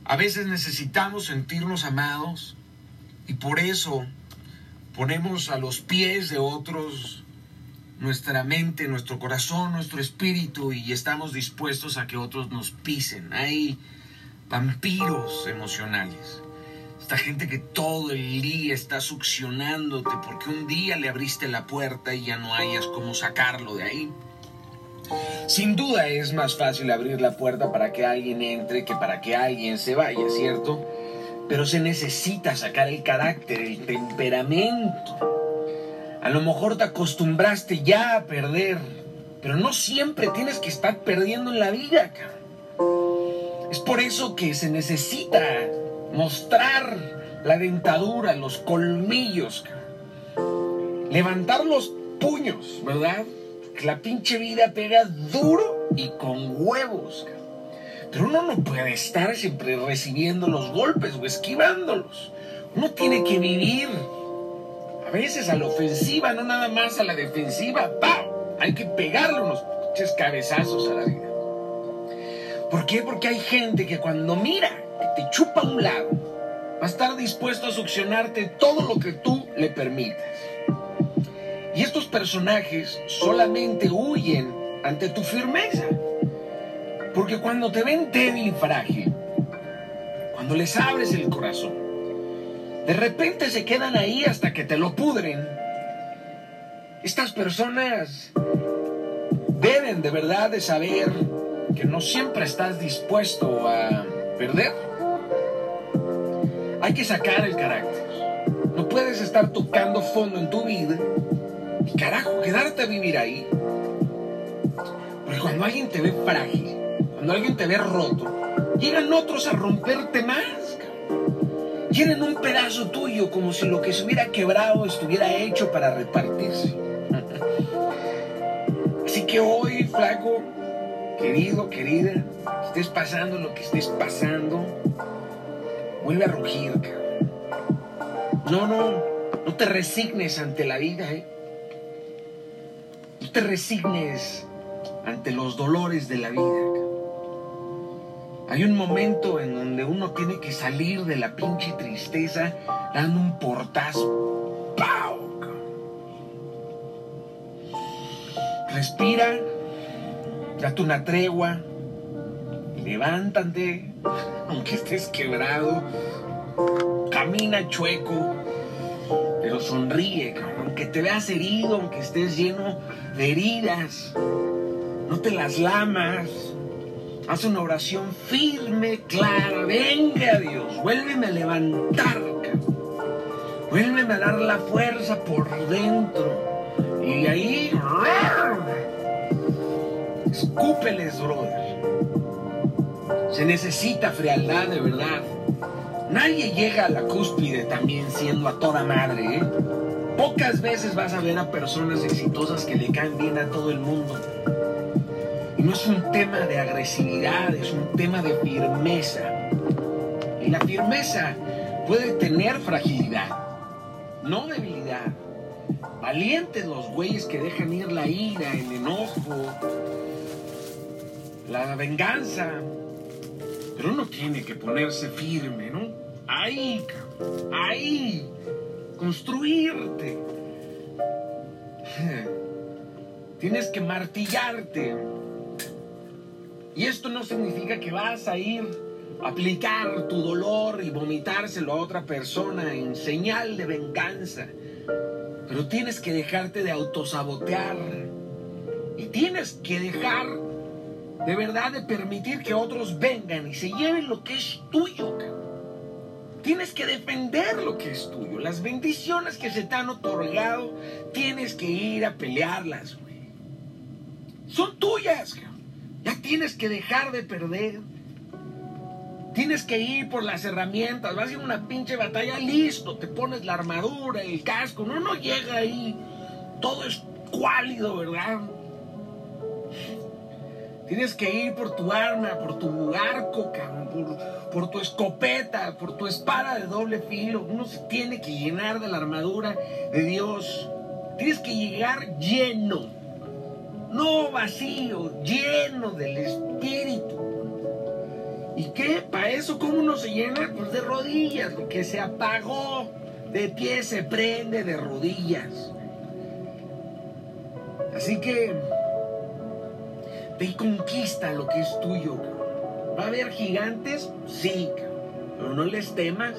A veces necesitamos sentirnos amados y por eso ponemos a los pies de otros nuestra mente, nuestro corazón, nuestro espíritu y estamos dispuestos a que otros nos pisen. Hay vampiros emocionales. Esta gente que todo el día está succionándote porque un día le abriste la puerta y ya no hayas cómo sacarlo de ahí. Sin duda es más fácil abrir la puerta para que alguien entre que para que alguien se vaya, ¿cierto? Pero se necesita sacar el carácter, el temperamento. A lo mejor te acostumbraste ya a perder, pero no siempre tienes que estar perdiendo en la vida. Es por eso que se necesita mostrar la dentadura, los colmillos, levantar los puños, ¿verdad? La pinche vida pega duro y con huevos. Pero uno no puede estar siempre recibiendo los golpes o esquivándolos. Uno tiene que vivir a veces a la ofensiva, no nada más a la defensiva. ¡Pau! Hay que pegarle unos pinches cabezazos a la vida. ¿Por qué? Porque hay gente que cuando mira que te chupa a un lado, va a estar dispuesto a succionarte todo lo que tú le permitas. Y estos personajes solamente huyen ante tu firmeza. Porque cuando te ven débil y frágil, cuando les abres el corazón, de repente se quedan ahí hasta que te lo pudren. Estas personas deben de verdad de saber que no siempre estás dispuesto a perder. Hay que sacar el carácter. No puedes estar tocando fondo en tu vida Y carajo, quedarte a vivir ahí. Porque cuando alguien te ve frágil, cuando alguien te ve roto, llegan otros a romperte más. cabrón. Quieren un pedazo tuyo como si lo que se hubiera quebrado estuviera hecho para repartirse. Así que hoy, flaco, querido, querida, estés pasando lo que estés pasando, vuelve a rugir, cabrón. No, no, no te resignes ante la vida, ¿eh? Te resignes ante los dolores de la vida. Hay un momento en donde uno tiene que salir de la pinche tristeza dando un portazo. ¡Pau! Respira, date una tregua, levántate, aunque estés quebrado, camina chueco, pero sonríe, aunque te veas herido, aunque estés lleno de heridas, no te las lamas. Haz una oración firme, clara. Venga Dios, vuélveme a levantar. Vuélveme a dar la fuerza por dentro. Y ahí, escúpeles, brother. Se necesita frialdad de verdad. Nadie llega a la cúspide también siendo a toda madre, ¿eh? Pocas veces vas a ver a personas exitosas que le caen bien a todo el mundo. Y no es un tema de agresividad, es un tema de firmeza. Y la firmeza puede tener fragilidad, no debilidad. Valientes los güeyes que dejan ir la ira, el enojo, la venganza. Pero uno tiene que ponerse firme, ¿no? Ahí, ahí, construirte. Tienes que martillarte. Y esto no significa que vas a ir a aplicar tu dolor y vomitárselo a otra persona en señal de venganza. Pero tienes que dejarte de autosabotear. Y tienes que dejar de verdad de permitir que otros vengan y se lleven lo que es tuyo. cabrón. Tienes que defender lo que es tuyo. Las bendiciones que se te han otorgado, tienes que ir a pelearlas, güey. Son tuyas. Ya tienes que dejar de perder. Tienes que ir por las herramientas. Vas a ir a una pinche batalla, listo. Te pones la armadura, el casco. No, no llega ahí. Todo es cuálido, ¿verdad? Tienes que ir por tu arma, por tu arco, cabrón, por, por tu escopeta, por tu espada de doble filo. Uno se tiene que llenar de la armadura de Dios. Tienes que llegar lleno, no vacío, lleno del Espíritu. ¿Y qué? ¿Para eso cómo uno se llena? Pues de rodillas, lo que se apagó de pie se prende de rodillas. Así que ve conquista lo que es tuyo. ¿Va a haber gigantes? Sí, pero no les temas.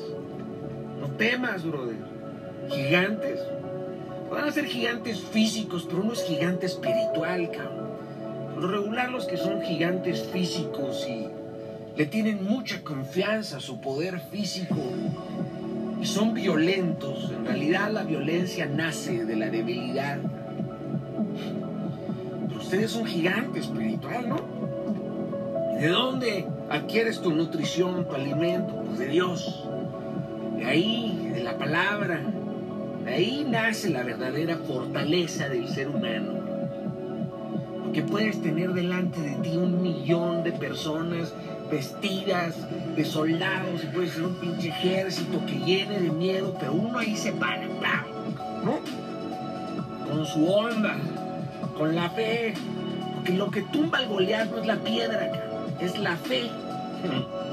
No temas, brother. Gigantes. Van a ser gigantes físicos, pero uno es gigante espiritual, cabrón. Por regular, los que son gigantes físicos y le tienen mucha confianza a su poder físico y son violentos. En realidad, la violencia nace de la debilidad. Ustedes son gigante espiritual, ¿no? ¿Y de dónde adquieres tu nutrición, tu alimento? Pues de Dios. De ahí, de la palabra. De ahí nace la verdadera fortaleza del ser humano. Porque puedes tener delante de ti un millón de personas vestidas de soldados y puede ser un pinche ejército que llene de miedo, pero uno ahí se para. ¿no? Con su onda, con la fe. Porque lo que tumba al Goliat no es la piedra, cabrón, es la fe.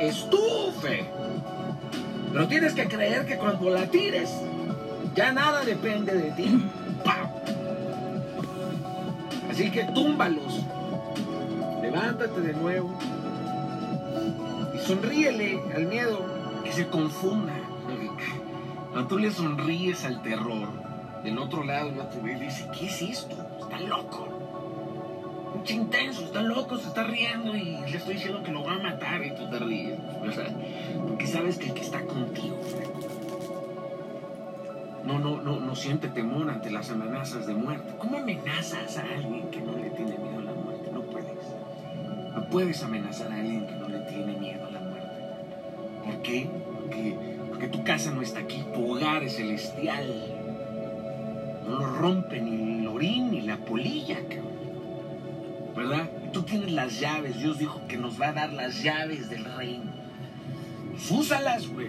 Es tu fe. Pero tienes que creer que cuando la tires, ya nada depende de ti. ¡Pam! Así que túmbalos. Levántate de nuevo. Y sonríele al miedo, que se confunda. Cuando tú le sonríes al terror, del otro lado el otro ve y dice, ¿qué es esto? Está loco. Mucho intenso, está loco, se está riendo y le estoy diciendo que lo va a matar y tú te ríes. O sea, porque sabes que el que está contigo. no, no, no, no siente temor ante las amenazas de muerte. ¿Cómo amenazas a alguien que no le tiene miedo a la muerte? No puedes. No puedes amenazar a alguien que no le tiene miedo a la muerte. ¿Por qué? Porque tu casa no está aquí, tu hogar es celestial. No lo rompe ni el orín ni la polilla, cabrón. ¿Verdad? Tú tienes las llaves. Dios dijo que nos va a dar las llaves del reino. Pues úsalas, güey.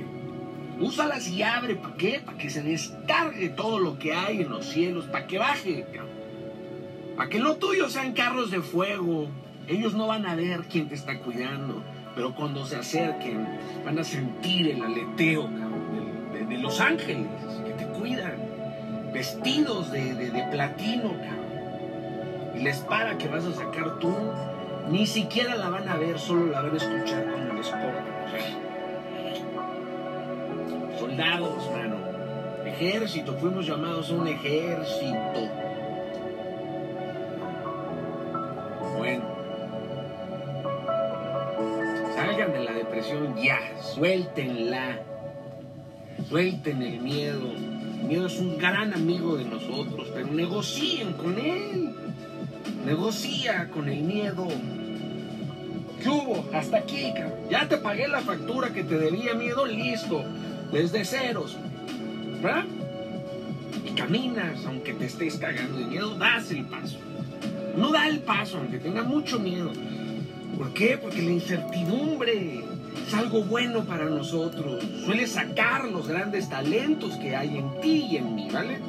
Úsalas y abre. ¿Para qué? Para que se descargue todo lo que hay en los cielos. Para que baje. Para que lo tuyo sean carros de fuego. Ellos no van a ver quién te está cuidando. Pero cuando se acerquen, van a sentir el aleteo cabrón, de- de los ángeles que te cuidan. Vestidos de, de- platino, cabrón. Y la espada que vas a sacar tú, ni siquiera la van a ver, solo la van a escuchar como les ponga. Soldados, mano. Ejército, fuimos llamados a un ejército. Bueno. Salgan de la depresión ya, suéltenla. Suelten el miedo. El miedo es un gran amigo de nosotros, pero negocien con él. Negocia con el miedo. ¿Qué hubo? Hasta aquí. Ya te pagué la factura que te debía miedo, listo. Desde ceros. ¿Verdad? Y caminas, aunque te estés cagando de miedo, das el paso. No da el paso, aunque tenga mucho miedo. ¿Por qué? Porque la incertidumbre es algo bueno para nosotros. Suele sacar los grandes talentos que hay en ti y en mí, ¿vale?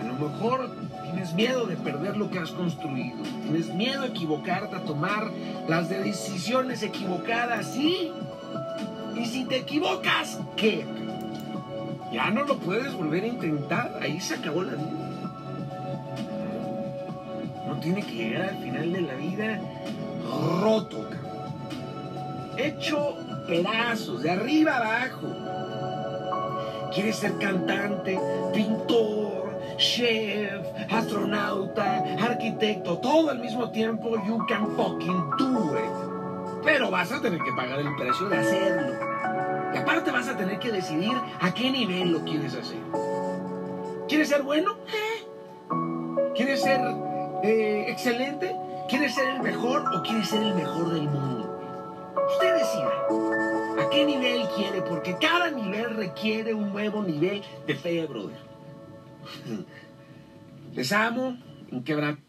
A lo mejor tienes miedo de perder lo que has construido. Tienes miedo a equivocarte, a tomar las decisiones equivocadas, ¿sí? Y si te equivocas, ¿qué? Ya no lo puedes volver a intentar. Ahí se acabó la vida. No tiene que llegar al final de la vida roto, cabrón. Hecho pedazos, de arriba abajo. ¿Quieres ser cantante, pintor, chef, astronauta, arquitecto, todo al mismo tiempo? You can fucking do it. Pero vas a tener que pagar el precio de hacerlo. Y aparte vas a tener que decidir a qué nivel lo quieres hacer. ¿Quieres ser bueno? Eh. ¿Quieres ser eh, excelente? ¿Quieres ser el mejor o quieres ser el mejor del mundo? Usted decida a qué nivel quiere, porque cada nivel requiere un nuevo nivel de fe, brother. Les amo, inquebrantable.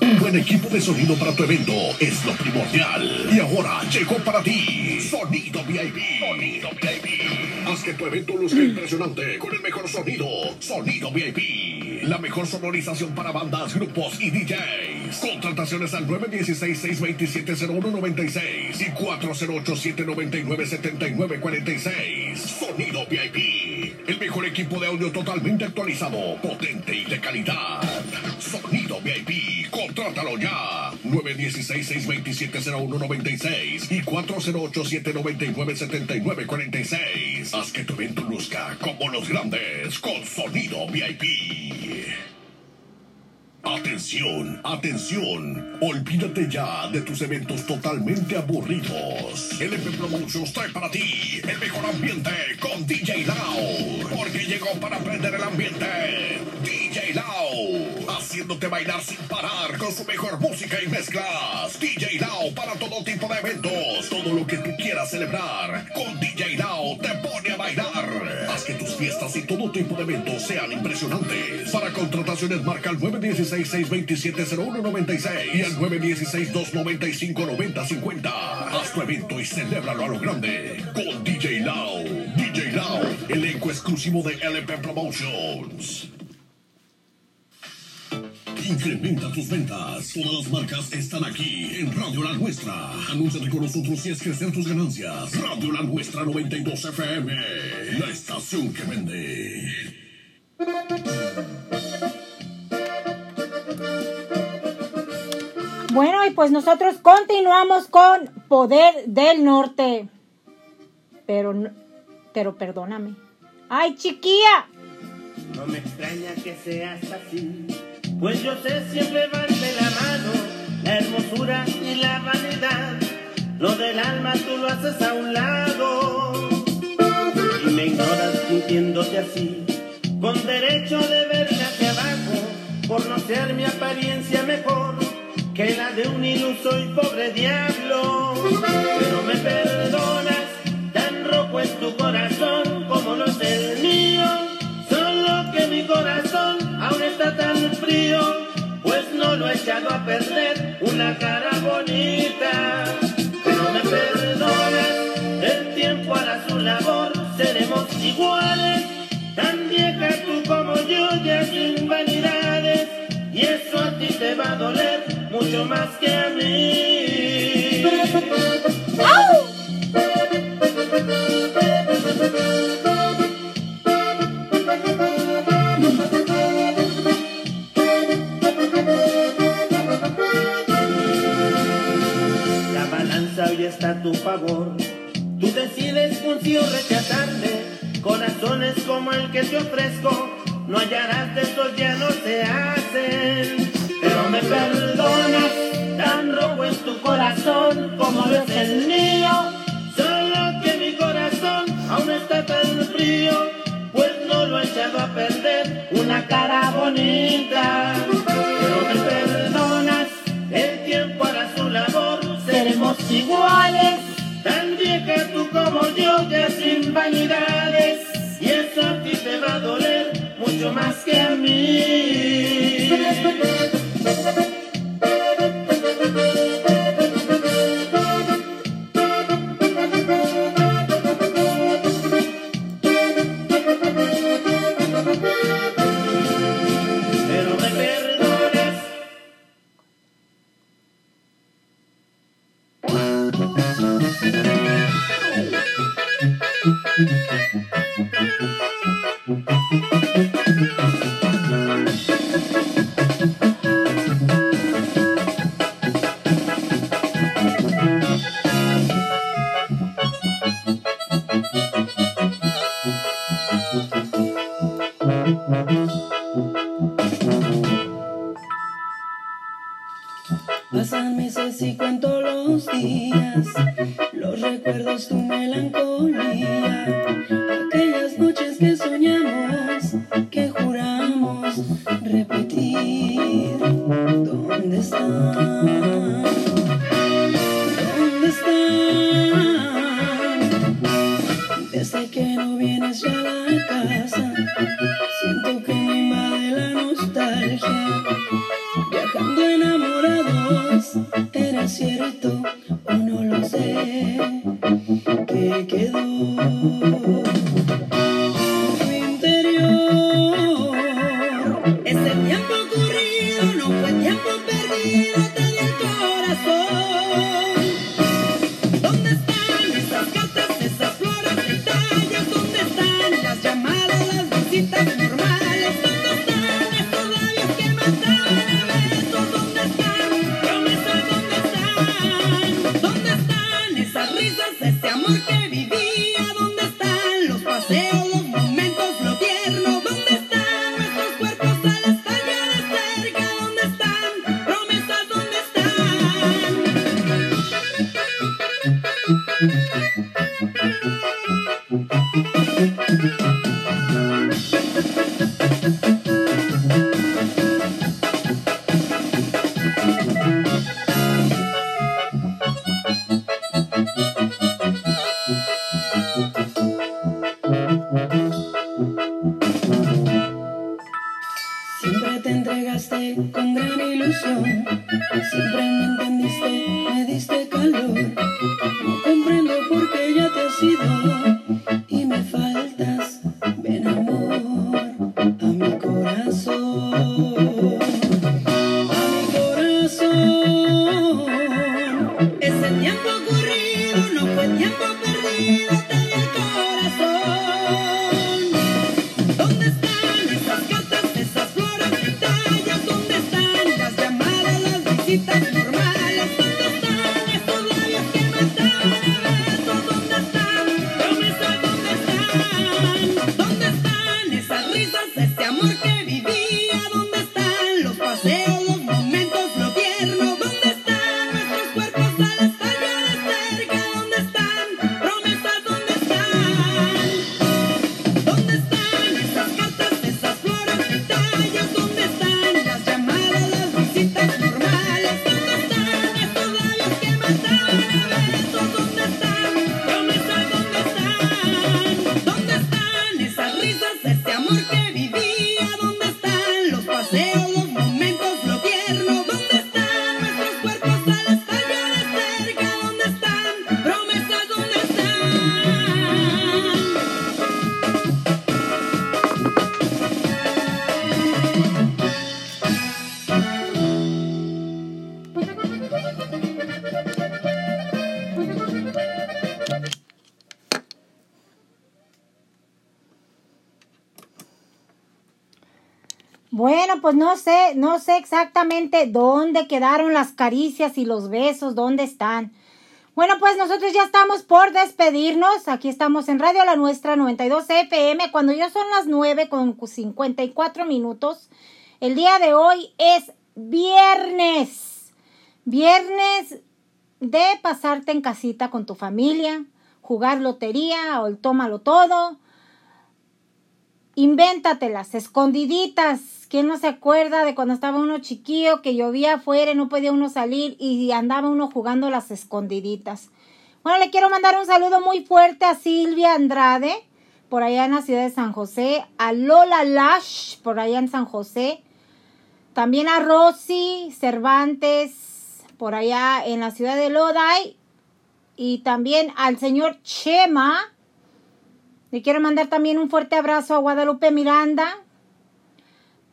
Un buen equipo de sonido para tu evento es lo primordial. Y ahora llegó para ti Sonido VIP. Sonido VIP. Haz que tu evento luzca impresionante con el mejor sonido. Sonido VIP. La mejor sonorización para bandas, grupos y DJs. Contrataciones al 916-627-0196 y 408-799-7946. Sonido VIP. El mejor equipo de audio totalmente actualizado, potente y de calidad. Sonido VIP. Contrátalo ya. 916-627-0196 y 408-799-7946. Haz que tu evento luzca como los grandes con sonido VIP. Atención, atención. Olvídate ya de tus eventos totalmente aburridos. LP Promotions trae para ti el mejor ambiente con DJ Lau. Porque llegó para prender el ambiente. DJ Lau. Haciéndote bailar sin parar con su mejor música y mezclas. DJ Lau para todo tipo de eventos. Todo lo que tú quieras celebrar. Con DJ Lau te fiestas y todo tipo de eventos sean impresionantes. Para contrataciones marca al 916-627-0196 y al 916-295-9050. Haz tu evento y celébralo a lo grande. Con DJ Lau. DJ Lau, elenco exclusivo de LP Promotions. Incrementa tus ventas. Todas las marcas están aquí en Radio La Nuestra. Anúnciate con nosotros y es crecer tus ganancias. Radio La Nuestra 92 FM. La estación que vende. Bueno, y pues nosotros continuamos con Poder del Norte. Pero, no- pero perdóname. ¡Ay, chiquilla! No me extraña que seas así, pues yo sé siempre van de la mano la hermosura y la vanidad. Lo del alma tú lo haces a un lado. Y me ignoras sintiéndote así, con derecho de verme hacia abajo, por no ser mi apariencia mejor que la de un iluso y pobre diablo. Pero me perdonas, tan rojo es tu corazón como los del mío, solo que mi corazón tan frío, pues no lo he echado a perder una cara bonita. Pero me perdonas, el tiempo hará su labor, seremos iguales, tan vieja tú como yo, ya sin vanidades, y eso a ti te va a doler mucho más que a mí. understand. Pues no sé, no sé exactamente dónde quedaron las caricias y los besos, dónde están. Bueno, pues nosotros ya estamos por despedirnos. Aquí estamos en Radio La Nuestra 92 FM, cuando ya son las 9 con 54 minutos. El día de hoy es viernes. Viernes de pasarte en casita con tu familia, jugar lotería o el tómalo todo. Invéntatelas, escondiditas. ¿Quién no se acuerda de cuando estaba uno chiquillo que llovía afuera y no podía uno salir y andaba uno jugando las escondiditas? Bueno, le quiero mandar un saludo muy fuerte a Silvia Andrade, por allá en la ciudad de San José, a Lola Lash, por allá en San José, también a Rosy Cervantes, por allá en la ciudad de Lodi, y también al señor Chema. Le quiero mandar también un fuerte abrazo a Guadalupe Miranda.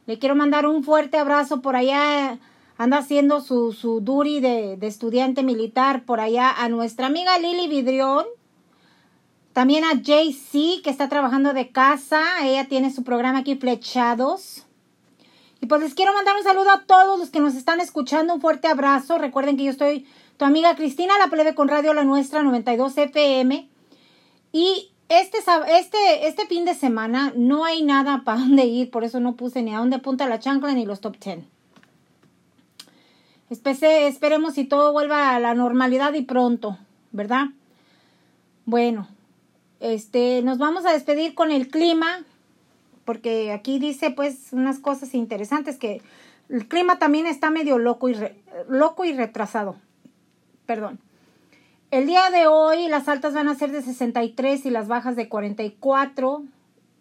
Le quiero mandar un fuerte abrazo por allá. Anda haciendo su, su duri de, de estudiante militar por allá a nuestra amiga Lili Vidrión. También a JC que está trabajando de casa. Ella tiene su programa aquí Flechados. Y pues les quiero mandar un saludo a todos los que nos están escuchando. Un fuerte abrazo. Recuerden que yo estoy tu amiga Cristina La Plebe con Radio La Nuestra 92 FM. Y este, este, este fin de semana no hay nada para dónde ir, por eso no puse ni a dónde apunta la chancla ni los top 10. Espece- esperemos si todo vuelva a la normalidad y pronto, ¿verdad? Bueno, este, nos vamos a despedir con el clima, porque aquí dice pues unas cosas interesantes que el clima también está medio loco y, loco y retrasado. Perdón. El día de hoy las altas van a ser de 63 y las bajas de 44,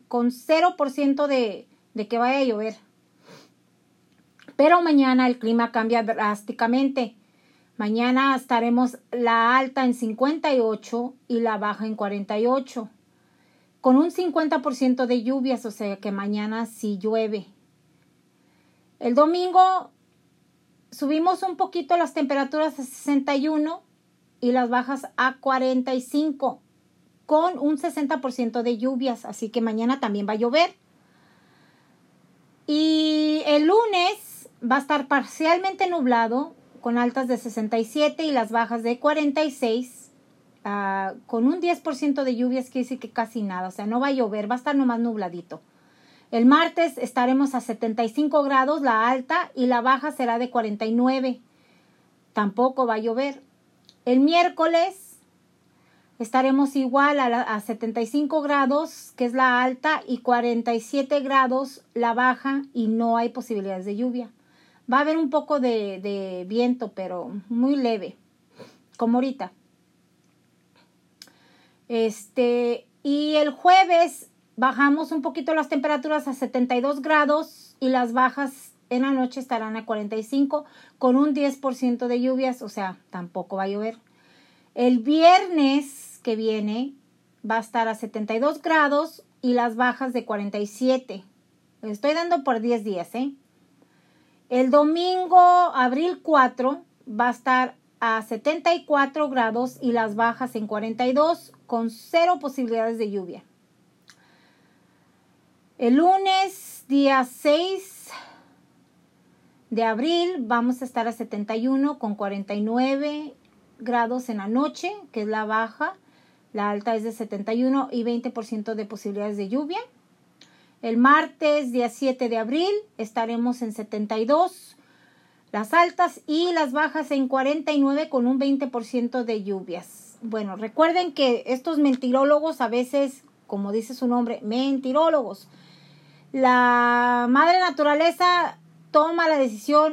con 0% de, de que vaya a llover. Pero mañana el clima cambia drásticamente. Mañana estaremos la alta en 58 y la baja en 48, con un 50% de lluvias, o sea que mañana sí llueve. El domingo subimos un poquito las temperaturas a 61 y las bajas a 45 con un 60% de lluvias, así que mañana también va a llover. Y el lunes va a estar parcialmente nublado con altas de 67 y las bajas de 46 ah, con un 10% de lluvias, quiere decir que casi nada, o sea, no va a llover, va a estar nomás nubladito. El martes estaremos a 75 grados la alta y la baja será de 49. Tampoco va a llover. El miércoles estaremos igual a, la- a 75 grados, que es la alta, y 47 grados la baja y no hay posibilidades de lluvia. Va a haber un poco de, de viento, pero muy leve, como ahorita. Este, y el jueves bajamos un poquito las temperaturas a 72 grados y las bajas en la noche estarán a 45 con un 10% de lluvias, o sea, tampoco va a llover. El viernes que viene va a estar a 72 grados y las bajas de 47. Le estoy dando por 10 días, ¿eh? El domingo, abril 4, va a estar a 74 grados y las bajas en 42 con cero posibilidades de lluvia. El lunes, día 6 de abril, vamos a estar a 71 con 49 grados en la noche, que es la baja. La alta es de 71 y 20% de posibilidades de lluvia. El martes, día 7 de abril, estaremos en 72 las altas y las bajas en 49 con un 20% de lluvias. Bueno, recuerden que estos mentirólogos a veces, como dice su nombre, mentirólogos, la madre naturaleza toma la decisión